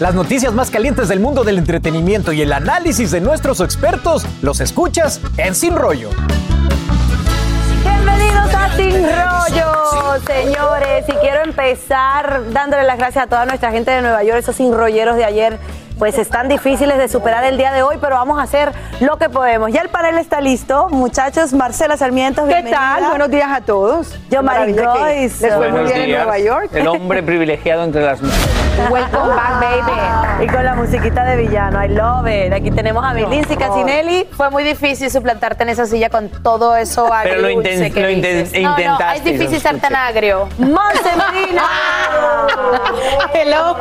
Las noticias más calientes del mundo del entretenimiento y el análisis de nuestros expertos los escuchas en Sin Rollo. Bienvenidos a Sin Rollo, señores. Y quiero empezar dándole las gracias a toda nuestra gente de Nueva York, esos sin rolleros de ayer pues están difíciles de superar el día de hoy, pero vamos a hacer lo que podemos. Ya el panel está listo. Muchachos, Marcela Sarmiento, ¿Qué tal? Buenos días a todos. Yo, Joyce. Les fue muy bien en Nueva York. El hombre privilegiado entre las mujeres. Welcome back, baby. Y con la musiquita de villano, I love it. Aquí tenemos a Milinci Casinelli. Fue muy difícil suplantarte en esa silla con todo eso agrio. Pero lo, inten- que lo dices. inten- No, no, intentaste. es difícil ser tan agrio. Monse Medina. Hello.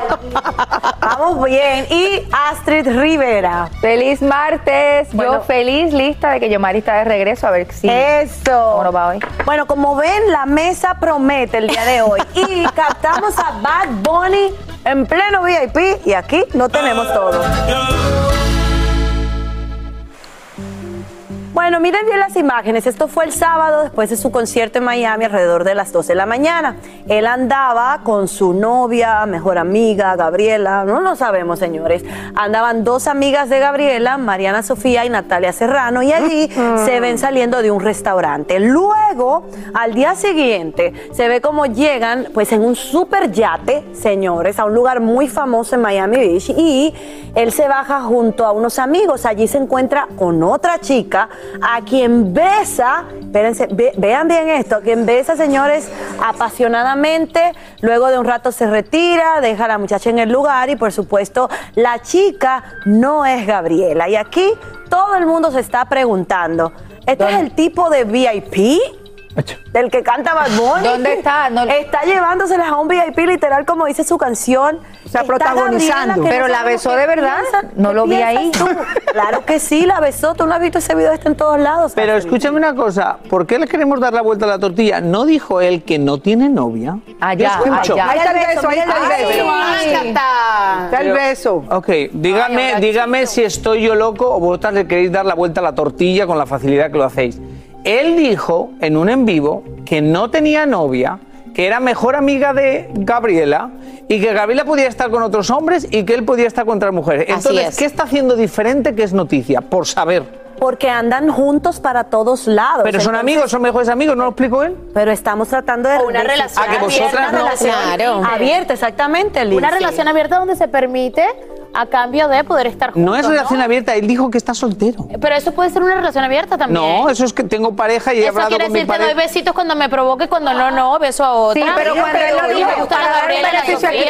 Vamos bien. Y Astrid Rivera. Feliz martes. Bueno. Yo feliz, lista de que Yomari está de regreso. A ver si. Eso. ¿Cómo nos va hoy? Bueno, como ven, la mesa promete el día de hoy. Y captamos a Bad Bunny en pleno VIP y aquí no tenemos todo. Bueno, miren bien las imágenes. Esto fue el sábado después de su concierto en Miami alrededor de las 12 de la mañana. Él andaba con su novia, mejor amiga, Gabriela. No lo sabemos, señores. Andaban dos amigas de Gabriela, Mariana Sofía y Natalia Serrano, y allí se ven saliendo de un restaurante. Luego, al día siguiente, se ve como llegan, pues en un super yate, señores, a un lugar muy famoso en Miami Beach, y él se baja junto a unos amigos. Allí se encuentra con otra chica a quien besa, espérense, ve- vean bien esto, a quien besa, señores, apasionadamente. Luego de un rato se retira, deja a la muchacha en el lugar y, por supuesto, la chica no es Gabriela. Y aquí todo el mundo se está preguntando, ¿este es el tipo de VIP? Del que canta Bad Bunny. ¿Dónde está? No- Está llevándoselas a un VIP literal como dice su canción. O sea, Está protagonizando. Pero no la besó de verdad. piensa. No ¿Qué lo vi ahí. tú? Claro que sí, la besó. Tú no has visto ese video este en todos lados. Pero escúchame una cosa, ¿por qué le queremos dar la vuelta a la tortilla? ¿No dijo él que no tiene novia? Allá, escucho. allá. Ahí está el beso, ahí está el Ay, beso. sí. Está el beso. Ok, dígame, dígame si estoy yo loco o vosotras le queréis dar la vuelta a la tortilla con la facilidad que lo hacéis. Él dijo en un en vivo que no tenía novia, que era mejor amiga de Gabriela y que Gabriela podía estar con otros hombres y que él podía estar con otras mujeres. Así Entonces, es. ¿qué está haciendo diferente que es noticia? Por saber. Porque andan juntos para todos lados. Pero son Entonces, amigos, son mejores amigos, ¿no lo explico él? Pero estamos tratando de. O una de- relación Ah, que vosotras abierta, no. una relación Claro. Abierta, exactamente, Liz. Una relación abierta donde se permite a cambio de poder estar juntos. No es relación abierta, él dijo que está soltero. Pero eso puede ser una relación abierta también. No, eso es que tengo pareja y he Eso hablado quiere con mi decir que doy pareja. besitos cuando me provoque, cuando no, no, beso a otra. Sí, pero cuando él lo dijo,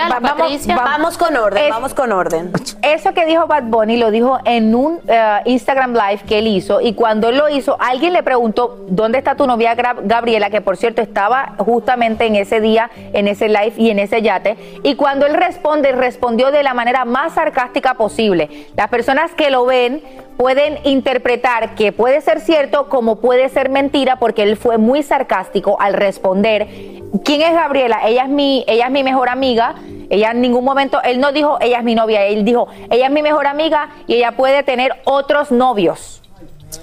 va- vamos- va- Vamos con orden, Es- vamos con orden. Eso que dijo Bad Bunny lo dijo en un eh, Instagram Live que él hizo y cuando él lo hizo, alguien le preguntó, ¿dónde está tu novia Gabriela? Que por cierto estaba justamente en ese día, en ese live y en ese yate. Y cuando él responde, respondió de la manera más sarcástica posible. Las personas que lo ven pueden interpretar que puede ser cierto como puede ser mentira porque él fue muy sarcástico al responder. ¿Quién es Gabriela? Ella es mi, ella es mi mejor amiga. Ella en ningún momento, él no dijo ella es mi novia, él dijo ella es mi mejor amiga y ella puede tener otros novios.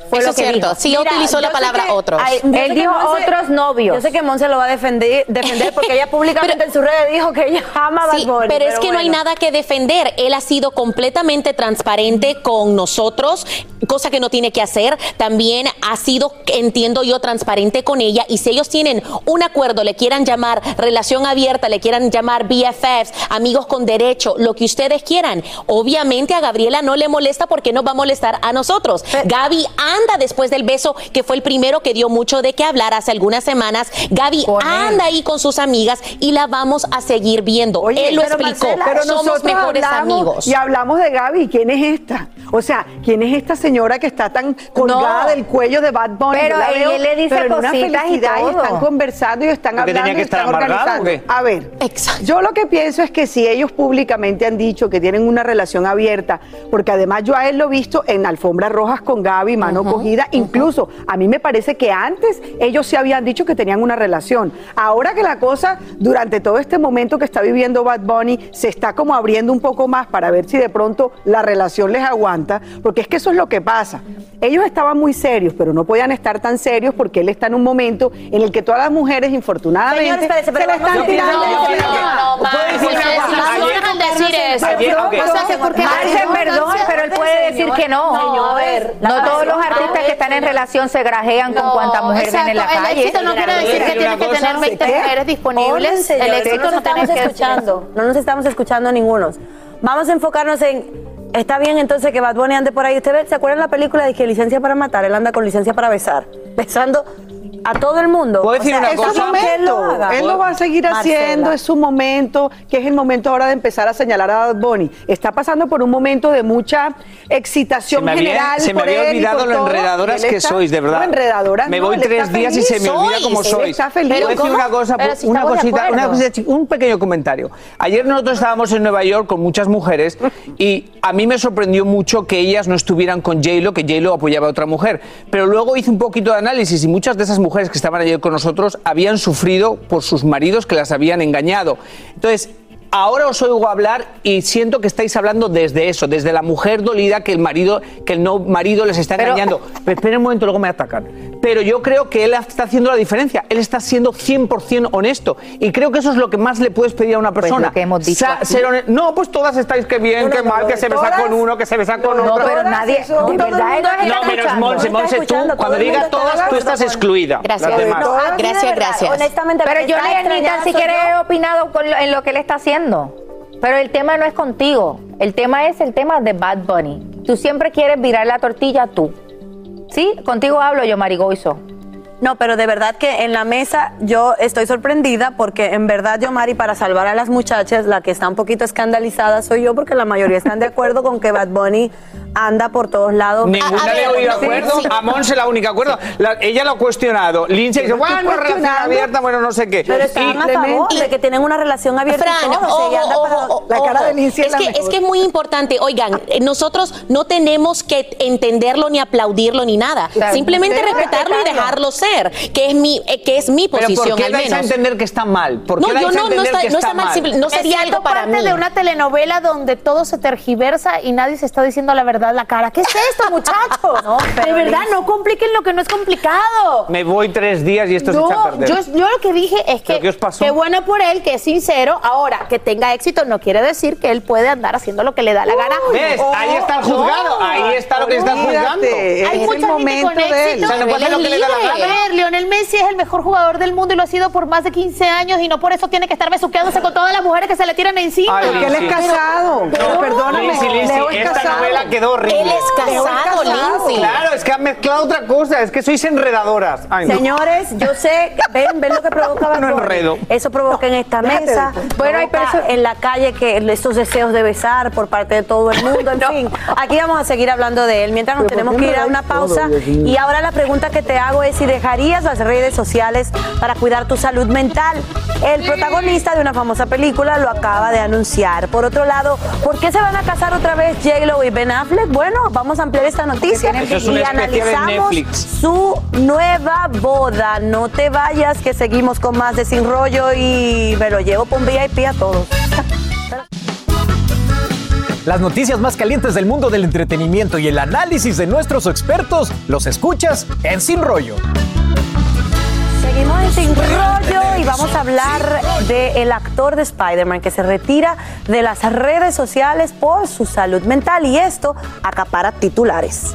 Fue Eso lo que cierto. dijo. Sí Mira, utilizó la palabra que otros. Él dijo otros novios. Yo sé que Monse lo va a defender, defender porque ella públicamente en sus redes dijo que ella ama a Bad Sí, Bunny, pero es que no hay nada que defender. Él ha sido completamente transparente con nosotros, cosa que no tiene que hacer. También ha sido, entiendo yo, transparente con ella. Y si ellos tienen un acuerdo, le quieran llamar relación abierta, le quieran llamar BFFs, amigos con derecho, lo que ustedes quieran. Obviamente a Gabriela no le molesta porque no va a molestar a nosotros. Gaby anda después del beso, que fue el primero que dio mucho de qué hablar hace algunas semanas. Gaby Con él. anda ahí con sus amigas y la vamos a seguir viendo. Oye, Él lo pero explicó. Marcela, pero Somos nosotros mejores hablamos amigos. Y hablamos de Gaby. ¿Quién es esta? O sea, ¿quién es esta señora que está tan colgada No. del cuello de Bad Bunny? Pero él veo, le dice pero en una cositas y felicidad todo. están conversando y están ¿Porque hablando tenía que y están amargado o qué? organizando. A ver, Exacto. yo lo que pienso es que si ellos públicamente han dicho que tienen una relación abierta, porque además yo a él lo he visto en alfombras rojas con Gaby, mano cogida, incluso a mí me parece que antes ellos sí habían dicho que tenían una relación. Ahora que la cosa, durante todo este momento que está viviendo Bad Bunny, se está como abriendo un poco más para ver si de pronto la relación les aguanta, porque es que eso es lo que pasa. Ellos estaban muy serios, pero no podían estar tan serios porque él está en un momento en el que todas las mujeres, infortunadamente, Señor, espérese, pero se le vamos están tirando. No, no, no, no Ayer- dejan decir decir eso. Ayer- ok. O sea, que porque Marce, perdón, pero él puede decir que no. No, a ver. No todos los artistas que están en relación se grajean con cuánta mujer ven en la exacto, El calle. éxito no quiere decir que tienes que tener 20 ¿qué? mujeres disponibles. El éxito no no estamos que decir escuchando. No nos estamos escuchando ninguno. Vamos a enfocarnos en. Está bien entonces que Bad Bunny ande por ahí. ¿Usted ve- se acuerdan la película de que licencia para matar? Él anda con licencia para besar. Besando a todo el mundo. ¿Puedo decir una cosa? él lo momento. haga. Él lo va a seguir Marcela. haciendo, es su momento, que es el momento ahora de empezar a señalar a Bad Bunny. Está pasando por un momento de mucha excitación Se me había, general. se me por había olvidado por lo todo, enredadoras él que está- sois, de verdad. No, enredadoras Me no, voy tres días y se me feliz. olvida cómo sois. está feliz. A decir una cosa, si una cosita, una un pequeño comentario. Ayer nosotros estábamos en Nueva York con muchas mujeres y a mí me sorprendió mucho que ellas no estuvieran con J-Lo, que J-Lo apoyaba a otra mujer. Pero luego hice un poquito de análisis y muchas de esas mujeres que estaban ayer con nosotros habían sufrido por sus maridos que las habían engañado. Entonces, Ahora os oigo hablar y siento que estáis hablando desde eso, desde la mujer dolida que el marido, que el no marido les está Pero- engañando. Pero esperen un momento, luego me atacan. Pero yo creo que él está haciendo la diferencia. Él está siendo 100% honesto. Y creo que eso es lo que más le puedes pedir a una Pues persona. lo que hemos dicho Sa- ser No, pues todas estáis que bien, No, no, que no, mal, no, que se besa con uno, que se besa con No, otro. pero nadie, eso, de todo el verdad, no No, menos. Monse, Monse, tú, cuando todo el diga mundo está todas, de tú estás excluida. Gracias. Las demás. No, Así de Gracias, gracias. Honestamente, Pero yo ni, tan siquiera he opinado con lo- en lo que él está haciendo. Pero el tema no es contigo. El tema es el tema de Bad Bunny. Tú siempre quieres virar la tortilla tú. ¿Sí? Contigo hablo yo, Marigoiso. No, pero de verdad que en la mesa yo estoy sorprendida porque en verdad yo, Mari, para salvar a las muchachas, la que está un poquito escandalizada soy yo porque la mayoría están de acuerdo con que Bad Bunny anda por todos lados. Ninguna A- a le he oído acuerdo. sí. A Monse la única acuerdo. La- ella lo ha cuestionado. Lindsay dice, bueno, relación abierta, bueno, no sé qué. Pero están a favor de que tienen una relación abierta Fran, y todo. o sea, ella anda ojo, para- ojo, la cara ojo. de Lindsay es es la que, mejor. es que es muy importante. Oigan, eh, nosotros no tenemos que entenderlo ni aplaudirlo ni nada. Claro. Simplemente respetarlo y dejarlo ser, que es mi, eh, que es mi Pero posición ¿por qué al dais a menos. entender que está mal? ¿Por qué No, yo no, no está, que no está mal, simple- no sería algo para parte mí. de una telenovela donde todo se tergiversa y nadie se está diciendo la verdad en la cara. ¿Qué es esto, muchachos? No, pero de verdad, no compliquen lo que no es complicado. Me voy tres días y esto se echa a No, perder. yo, yo lo que dije es ¿Pero que qué os pasó? qué bueno por él, que es sincero. Ahora, que tenga éxito no quiere decir que él puede andar haciendo lo que le da la gana. ¿Ves? Ahí está el juzgado. Ahí está lo que está juzgando. Hay es el mucha gente momento con de él. éxito. O sea, no puede lo que le da la gana. Ver, Lionel Messi es el mejor jugador del mundo y lo ha sido por más de 15 años y no por eso tiene que estar besuqueándose con todas las mujeres que se le tiran encima. Ay, Porque él es casado. Pero- Perdóname. Leo es esta casado. novela quedó horrible. Él es Leo es casado, casado. Lindsay. Claro, es que han mezclado otra cosa. Es que sois enredadoras. Ay, no. Señores, yo sé, ven, ven lo que provoca Bad No enredo. Eso provoca en esta mesa. Bueno, hay personas en la calle que estos deseos de besar por parte de todo el mundo. En fin, aquí vamos a seguir hablando de él. Mientras nos Pero ¿por tenemos que ir a una pausa. Y ahora la pregunta que te hago es si dejarías las redes sociales para cuidar tu salud mental. El protagonista de una famosa película lo acaba de anunciar. Por otro lado, ¿por qué se van a casar otra vez J-Lo y Ben Affleck? Bueno, vamos a ampliar esta noticia es y analizamos su nueva boda. No te vayas, que seguimos con más de Sin Rollo y me lo llevo por un VIP a todos. Las noticias más calientes del mundo del entretenimiento y el análisis de nuestros expertos los escuchas en Sin Rollo. Seguimos en Sin Rollo y vamos a hablar del actor de Spider-Man que se retira de las redes sociales por su salud mental y esto acapara titulares.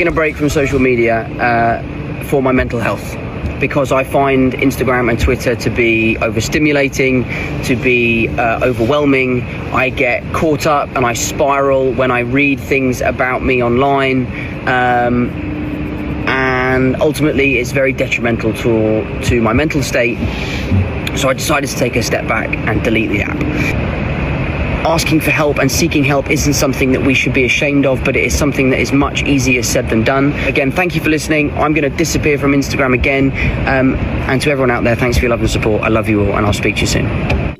Taking a break from social media uh, for my mental health because I find Instagram and Twitter to be overstimulating, to be uh, overwhelming. I get caught up and I spiral when I read things about me online. Um, and ultimately, it's very detrimental to, to my mental state. So I decided to take a step back and delete the app asking for help and seeking help isn't something that we should be ashamed of, but it is something that is much easier said than done. Again, thank you for listening. I'm going to disappear from Instagram again. Um, and to everyone out there, thanks for your love and support. I love you all, and I'll speak to you soon.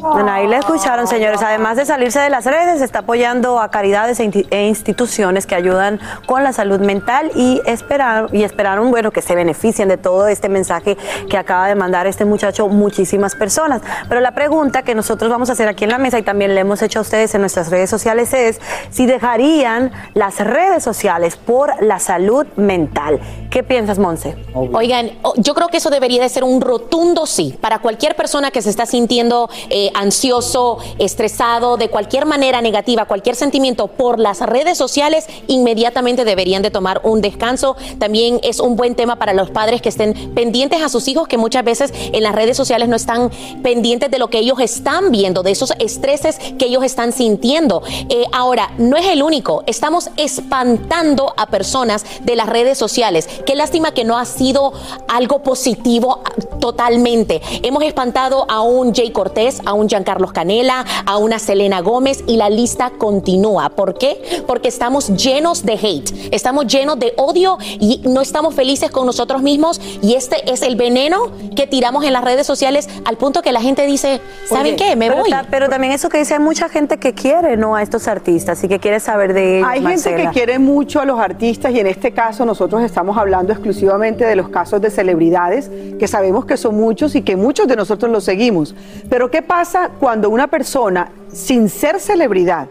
Bueno, ahí le escucharon, señores. Además de salirse de las redes, está apoyando a caridades e e instituciones que ayudan con la salud mental y esperaron, y esperaron, bueno, que se beneficien de todo este mensaje que acaba de mandar este muchacho muchísimas personas. Pero la pregunta que nosotros vamos a hacer aquí en la mesa y también le hemos hecho a ustedes en nuestras redes sociales es si dejarían las redes sociales por la salud mental. ¿Qué piensas, Monse? Oigan, yo creo que eso debería de ser un rotundo sí para cualquier persona que se está sintiendo eh, ansioso, estresado, de cualquier manera negativa, cualquier sentimiento por las redes sociales, inmediatamente deberían de tomar un descanso. También es un buen tema para los padres que estén pendientes a sus hijos, que muchas veces en las redes sociales no están pendientes de lo que ellos están viendo, de esos estreses que ellos están sintiendo. Eh, ahora, no es el único, estamos espantando a personas de las redes sociales. Qué lástima que no ha sido algo positivo totalmente. Hemos espantado a un Jay Cortés, a Giancarlos Canela, a una Selena Gómez y la lista continúa. ¿Por qué? Porque estamos llenos de hate, estamos llenos de odio y no estamos felices con nosotros mismos y este es el veneno que tiramos en las redes sociales al punto que la gente dice, ¿saben Oye, qué? Me pero voy. ta- pero también eso que dice, hay mucha gente que quiere no a estos artistas y que quiere saber de ellos. Hay gente que quiere mucho a los artistas y en este caso nosotros estamos hablando exclusivamente de los casos de celebridades, que sabemos que son muchos y que muchos de nosotros los seguimos. Pero ¿qué pasa cuando una persona, sin ser celebridad,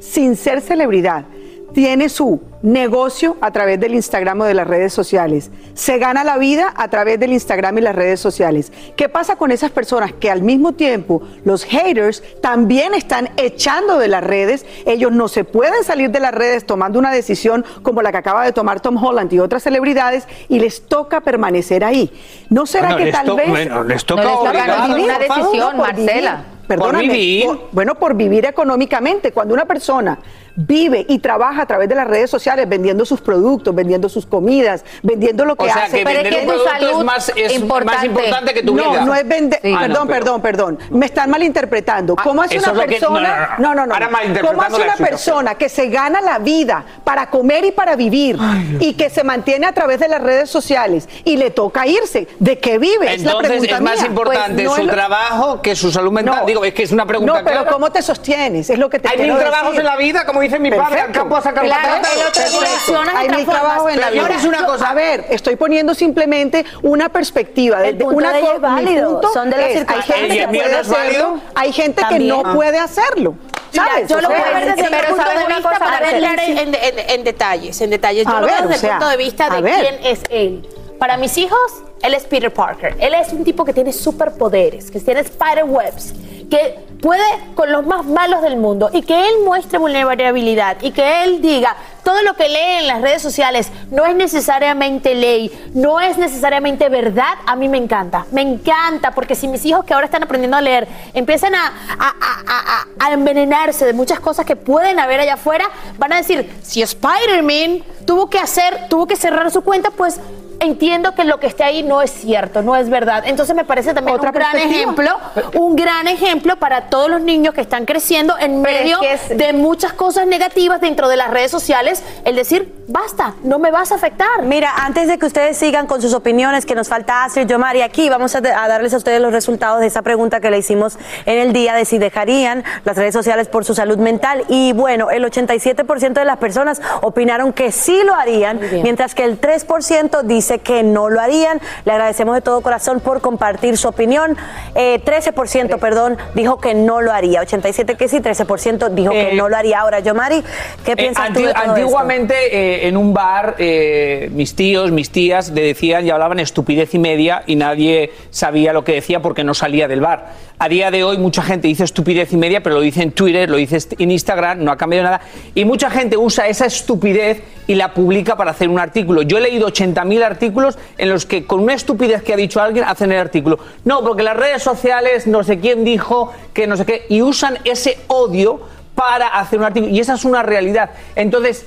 sin ser celebridad, tiene su negocio a través del Instagram o de las redes sociales. Se gana la vida a través del Instagram y las redes sociales. ¿Qué pasa con esas personas que al mismo tiempo los haters también están echando de las redes? Ellos no se pueden salir de las redes tomando una decisión como la que acaba de tomar Tom Holland y otras celebridades y les toca permanecer ahí. ¿No será Bueno, que tal vez... bueno, les toca No les toca favor, decisión, no, Marcela. vivir. Perdóname, vivir. por- bueno, por vivir económicamente. Cuando una persona vive y trabaja a través de las redes sociales vendiendo sus productos, vendiendo sus comidas, vendiendo lo que O sea, hace. que Pero es vender que un tu producto es más, es más importante. que tu no, vida. no es vender. Sí. Ah, perdón, no, pero- perdón, perdón. Me están malinterpretando. Ah, ¿Cómo hace una es lo que- persona? no, no, no, ¿Cómo hace una persona que se gana la vida para comer y para vivir y que se mantiene a través de las redes sociales y le toca irse? ¿De qué vive? es la Entonces pregunta es más mía. importante Pues no su es lo- trabajo que su salud mental. No. Digo, es que es una pregunta No, pero clara. ¿cómo te sostienes? Es lo que te Hay quiero mil trabajos en la vida, como dice mi padre, al campo a sacar Claro, Hay mil transformas. trabajos en la vida. ahora es una cosa- A ver, estoy poniendo simplemente una perspectiva. El de- punto una de ella es válido, punto son de las es, hay gente ¿Y que puede hacerlo, hay gente También. que no puede hacerlo. ¿Sabes? yo lo voy a ver desde pero mi punto ¿sabes de vista cosa, para entrar en, en- en- en detalles, en detalles. Yo A lo veo desde o sea, el punto de vista de ver. quién es él. Para mis hijos, él es Peter Parker. Él es un tipo que tiene superpoderes, que tiene spiderwebs, que puede con los más malos del mundo y que él muestre vulnerabilidad y que él diga todo lo que lee en las redes sociales no es necesariamente ley, no es necesariamente verdad, a mí me encanta. Me encanta porque si mis hijos que ahora están aprendiendo a leer empiezan a, a- a- a- envenenarse de muchas cosas que pueden haber allá afuera, van a decir, si Spider-Man tuvo que hacer, tuvo que cerrar su cuenta, pues entiendo que lo que esté ahí no es cierto, no es verdad. Entonces me parece también Otra un gran ejemplo, un gran ejemplo para todos los niños que están creciendo en Pero es medio que es- de muchas cosas negativas dentro de las redes sociales, el decir, basta, no me vas a afectar. Mira, antes de que ustedes sigan con sus opiniones, que nos falta Astrid, Yomar, y aquí vamos a, a darles a ustedes los resultados de esa pregunta que le hicimos en el día de si dejarían las redes sociales por su salud mental. Y bueno, el 87% de las personas opinaron que sí lo harían, mientras que el 3% dice que no lo harían. Le agradecemos de todo corazón por compartir su opinión. Eh, 13%, perdón, dijo que no lo haría. 87% que sí, 13% dijo que Eh, no lo haría. Ahora, Yomari, ¿qué Eh, piensas tú anti- de todo esto? antiguamente eh, en un bar eh, mis tíos, mis tías le decían y hablaban estupidez y media y nadie sabía lo que decía porque no salía del bar. A día de hoy mucha gente dice estupidez y media, pero lo dice en Twitter, lo dice en Instagram, no ha cambiado nada. Y mucha gente usa esa estupidez y la publica para hacer un artículo. Yo he leído 80.000 artículos en los que con una estupidez que ha dicho alguien hacen el artículo. No, porque las redes sociales, no sé quién dijo que no sé qué, y usan ese odio para hacer un artículo. Y esa es una realidad. Entonces,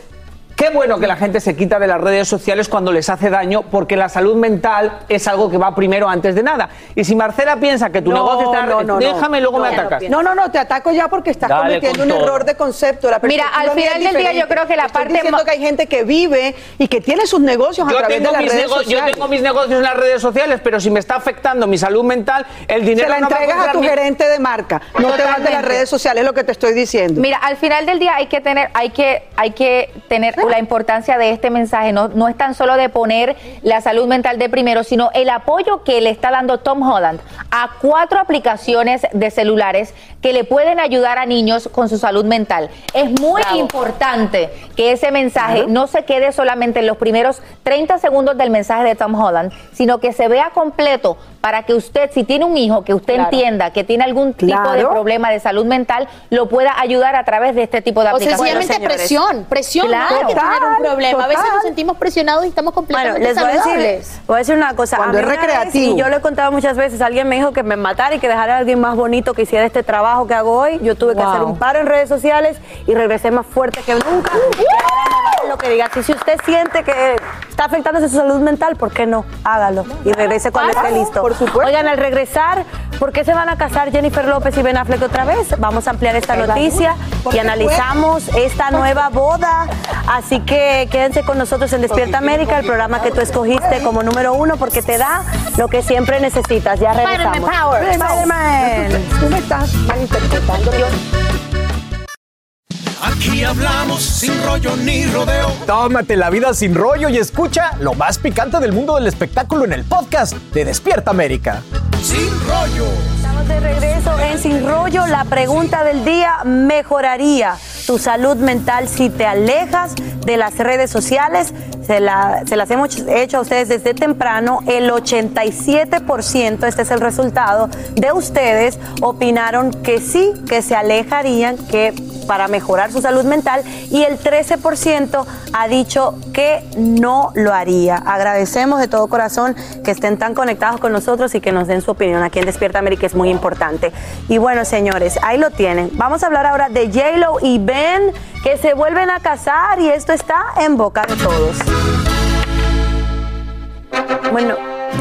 Qué bueno que la gente se quita de las redes sociales cuando les hace daño, porque la salud mental es algo que va primero antes de nada. Y si Marcela piensa que tu No, negocio está... no, no, no. déjame, luego me atacas. No, no, no, te ataco ya porque estás Dale cometiendo un todo. error de concepto. La Mira, al final del día yo creo que la Estoy parte diciendo que hay gente que vive y que tiene sus negocios a Yo través de tengo, las mis redes yo tengo mis negocios en las redes sociales, pero si me está afectando mi salud mental, el dinero Se la no va entregas a comprar tu mi- gerente de marca. No te vas de las Totalmente. redes sociales, es lo que te estoy diciendo. Mira, al final del día hay que tener, hay que, hay que tener la importancia de este mensaje. No, no es tan solo de poner la salud mental de primero, sino el apoyo que le está dando Tom Holland a cuatro aplicaciones de celulares que le pueden ayudar a niños con su salud mental. Es muy importante que ese mensaje no se quede solamente en los primeros 30 segundos del mensaje de Tom Holland, sino que se vea completo para que usted, si tiene un hijo que usted Claro. entienda que tiene algún tipo de problema de salud mental, lo pueda ayudar a través de este tipo de O aplicaciones. sencillamente señores. presión, presión, Claro. no hay que tener un Total, problema. A veces nos sentimos presionados y estamos Bueno, completamente les voy a, decir, voy a decir una cosa. Cuando A mí es vez, recreativo. y yo lo he contado muchas veces, alguien me dijo que me matara y que dejara a alguien más bonito que hiciera este trabajo que hago hoy. Yo tuve que hacer un paro en redes sociales y regresé más fuerte que nunca. Y vale lo que diga. Así, si usted siente que está afectándose su salud mental, ¿por qué no? Hágalo y regrese cuando esté listo. por supuesto. Oigan, al regresar, ¿por qué se van a casar Jennifer López y Ben Affleck otra vez? Vamos a ampliar esta noticia y analizamos esta nueva boda. Así que quédense con nosotros en Despierta América, el programa que tú escogiste como número uno porque te da lo que siempre necesitas. Ya regresamos. Spider-Man Power. Spider-Man. Tú me estás malinterpretando. Aquí hablamos sin rollo ni rodeo. Tómate la vida sin rollo y escucha lo más picante del mundo del espectáculo en el podcast de Despierta América. Sin rollo. De regreso en Sin Rollo. La pregunta del día, ¿mejoraría tu salud mental si te alejas de las redes sociales? Se, la- se las hemos hecho a ustedes desde temprano. El 87%, este es el resultado, de ustedes opinaron que sí, que se alejarían, que para mejorar su salud mental y el 13% ha dicho que no lo haría. Agradecemos de todo corazón que estén tan conectados con nosotros y que nos den su opinión aquí en Despierta América, es muy importante. Y bueno, señores, ahí lo tienen. Vamos a hablar ahora de J-Lo y Ben, que se vuelven a casar y esto está en boca de todos. Bueno,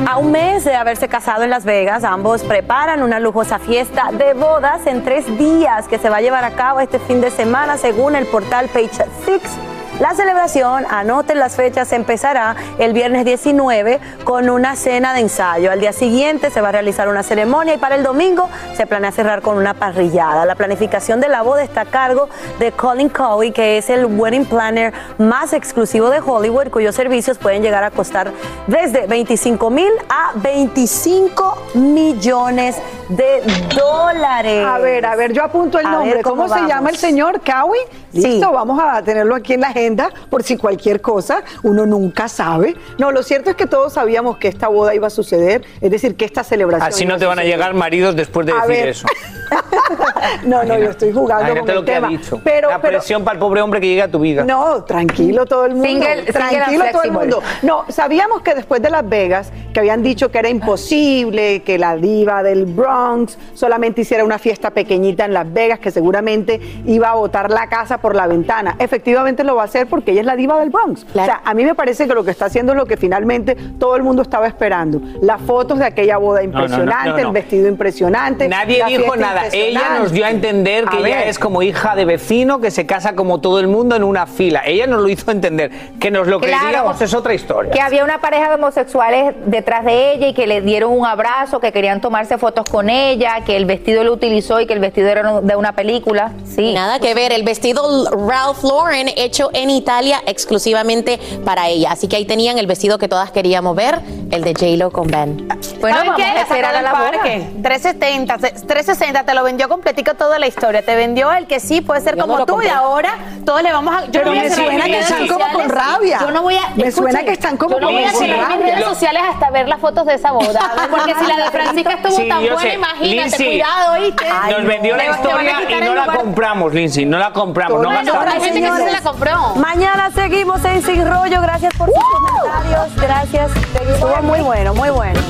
a un mes de haberse casado en Las Vegas, ambos preparan una lujosa fiesta de bodas en tres días que se va a llevar a cabo este fin de semana según el portal Page Six. La celebración, anoten las fechas, empezará el viernes 19 con una cena de ensayo. Al día siguiente se va a realizar una ceremonia y para el domingo se planea cerrar con una parrillada. La planificación de la boda está a cargo de Colin Cowie, que es el wedding planner más exclusivo de Hollywood, cuyos servicios pueden llegar a costar desde 25 mil a 25 millones de dólares. A ver, a ver, yo apunto el A ver nombre. cómo ¿Cómo, se llama el señor Cowie? Sí. Listo, vamos a tenerlo aquí en la agenda por si cualquier cosa, uno nunca sabe. No, lo cierto es que todos sabíamos que esta boda iba a suceder, es decir, que esta celebración. Así iba no te van a llegar maridos después de A decir ver. eso. no, no, yo estoy jugando Imagínate con lo el que tema. ha dicho. Pero, la pero- presión para el pobre hombre que llega a tu vida. No, tranquilo todo el mundo. Single- single and tranquilo todo el mundo. No, sabíamos que después de Las Vegas, que habían dicho que era imposible que la diva del Bronx solamente hiciera una fiesta pequeñita en Las Vegas, que seguramente iba a botar la casa por la ventana. Efectivamente lo va a hacer porque ella es la diva del Bronx. O sea, a mí me parece que lo que está haciendo es lo que finalmente todo el mundo estaba esperando. Las fotos de aquella boda no, no, impresionante, no, no. el vestido impresionante. Nadie dijo nada. Ella nos dio a entender que A ella ver. es como hija de vecino que se casa como todo el mundo en una fila. Ella nos lo hizo entender. Que nos lo Claro. creíamos es otra historia. Que había una pareja de homosexuales detrás de ella y que le dieron un abrazo, que querían tomarse fotos con ella, que el vestido lo utilizó y que el vestido era de una película. Sí. Nada que ver, el vestido Ralph Lauren hecho en Italia exclusivamente para ella. Así que ahí tenían el vestido que todas queríamos ver, el de J-Lo con Ben. Bueno, ¿Saben vamos qué? a esperar sacó a la parque. 370, se- 360 te lo vendió completico toda la historia. Te vendió el que sí puede ser Yo no como tú compré. y ahora todos le vamos a. Yo Pero no voy a me suena que están como con rabia. Yo no voy a. Me escuchen, suena que están como Yo no voy a cerrar mis rabia. redes sociales hasta ver las fotos de esa boda. Porque si la de Francisca estuvo Sí, tan buena, sé. imagínate, Lindsay, cuidado, ¿oíste? Nos vendió la historia y no la compramos, Lindsay. No la compramos. No. Pero hay gente que sí se la compró. Mañana seguimos en Sin Rollo. Gracias por sus comentarios. Gracias. Estuvo muy bueno, muy bueno.